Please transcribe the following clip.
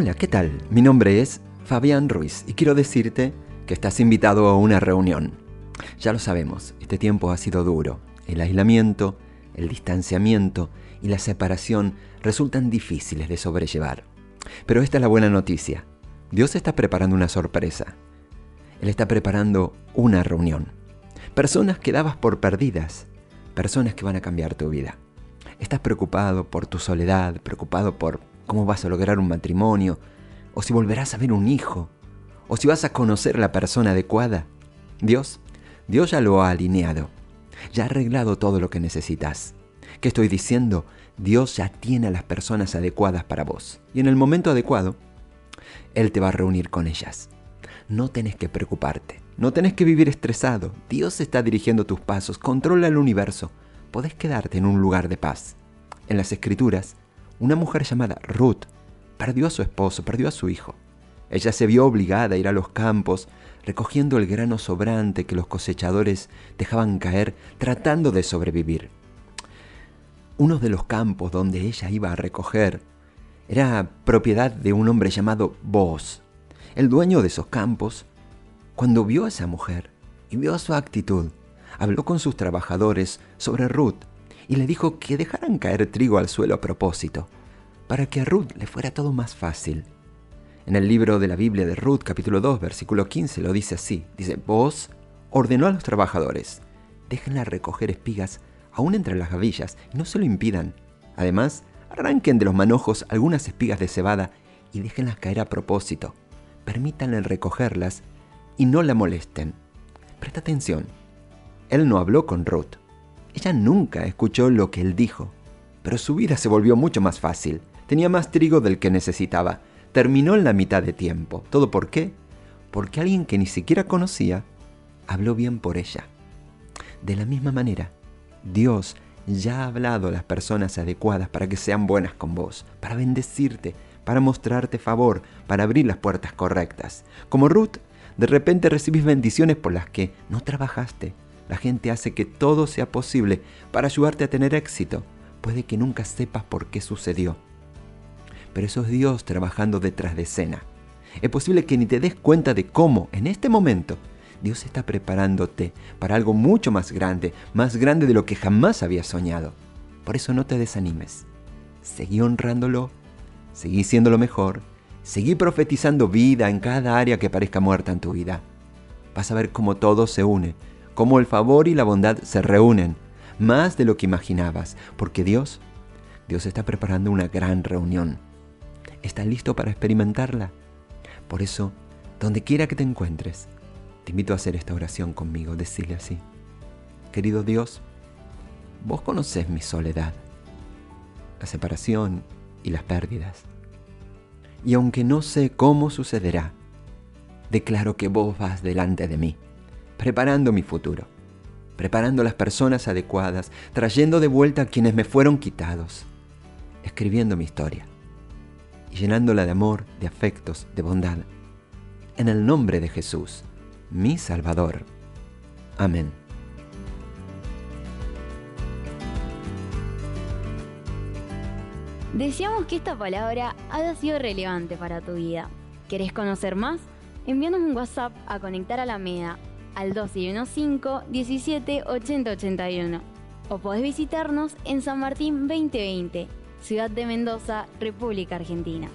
Hola, ¿qué tal? Mi nombre es Fabián Ruiz y quiero decirte que estás invitado a una reunión. Ya lo sabemos, este tiempo ha sido duro. El aislamiento, el distanciamiento y la separación resultan difíciles de sobrellevar. Pero esta es la buena noticia. Dios está preparando una sorpresa. Él está preparando una reunión. Personas que dabas por perdidas, personas que van a cambiar tu vida. Estás preocupado por tu soledad, preocupado por cómo vas a lograr un matrimonio, o si volverás a ver un hijo, o si vas a conocer la persona adecuada. Dios, Dios ya lo ha alineado, ya ha arreglado todo lo que necesitas. ¿Qué estoy diciendo? Dios ya tiene a las personas adecuadas para vos. Y en el momento adecuado, Él te va a reunir con ellas. No tenés que preocuparte, no tenés que vivir estresado. Dios está dirigiendo tus pasos, controla el universo. Podés quedarte en un lugar de paz. En las escrituras, una mujer llamada Ruth perdió a su esposo, perdió a su hijo. Ella se vio obligada a ir a los campos, recogiendo el grano sobrante que los cosechadores dejaban caer, tratando de sobrevivir. Uno de los campos donde ella iba a recoger era propiedad de un hombre llamado Boz. El dueño de esos campos, cuando vio a esa mujer y vio su actitud, habló con sus trabajadores sobre Ruth y le dijo que dejaran caer trigo al suelo a propósito, para que a Ruth le fuera todo más fácil. En el libro de la Biblia de Ruth, capítulo 2, versículo 15, lo dice así. Dice, vos ordenó a los trabajadores, déjenla recoger espigas aún entre las gavillas y no se lo impidan. Además, arranquen de los manojos algunas espigas de cebada y déjenlas caer a propósito. Permítanle recogerlas y no la molesten. Presta atención. Él no habló con Ruth, ella nunca escuchó lo que él dijo, pero su vida se volvió mucho más fácil. Tenía más trigo del que necesitaba. Terminó en la mitad de tiempo. ¿Todo por qué? Porque alguien que ni siquiera conocía habló bien por ella. De la misma manera, Dios ya ha hablado a las personas adecuadas para que sean buenas con vos, para bendecirte, para mostrarte favor, para abrir las puertas correctas. Como Ruth, de repente recibís bendiciones por las que no trabajaste, la gente hace que todo sea posible para ayudarte a tener éxito. Puede que nunca sepas por qué sucedió. Pero eso es Dios trabajando detrás de escena. Es posible que ni te des cuenta de cómo, en este momento, Dios está preparándote para algo mucho más grande, más grande de lo que jamás habías soñado. Por eso no te desanimes. Seguí honrándolo, seguí siendo lo mejor, seguí profetizando vida en cada área que parezca muerta en tu vida. Vas a ver cómo todo se une cómo el favor y la bondad se reúnen, más de lo que imaginabas, porque Dios, Dios está preparando una gran reunión. ¿Estás listo para experimentarla? Por eso, donde quiera que te encuentres, te invito a hacer esta oración conmigo, decirle así. Querido Dios, vos conocés mi soledad, la separación y las pérdidas. Y aunque no sé cómo sucederá, declaro que vos vas delante de mí preparando mi futuro, preparando las personas adecuadas, trayendo de vuelta a quienes me fueron quitados, escribiendo mi historia y llenándola de amor, de afectos, de bondad. En el nombre de Jesús, mi Salvador. Amén. Deseamos que esta palabra haya sido relevante para tu vida. ¿Querés conocer más? Envíanos un WhatsApp a Conectar a la Meda al 215 17 80 81 o podés visitarnos en San Martín 2020, Ciudad de Mendoza, República Argentina.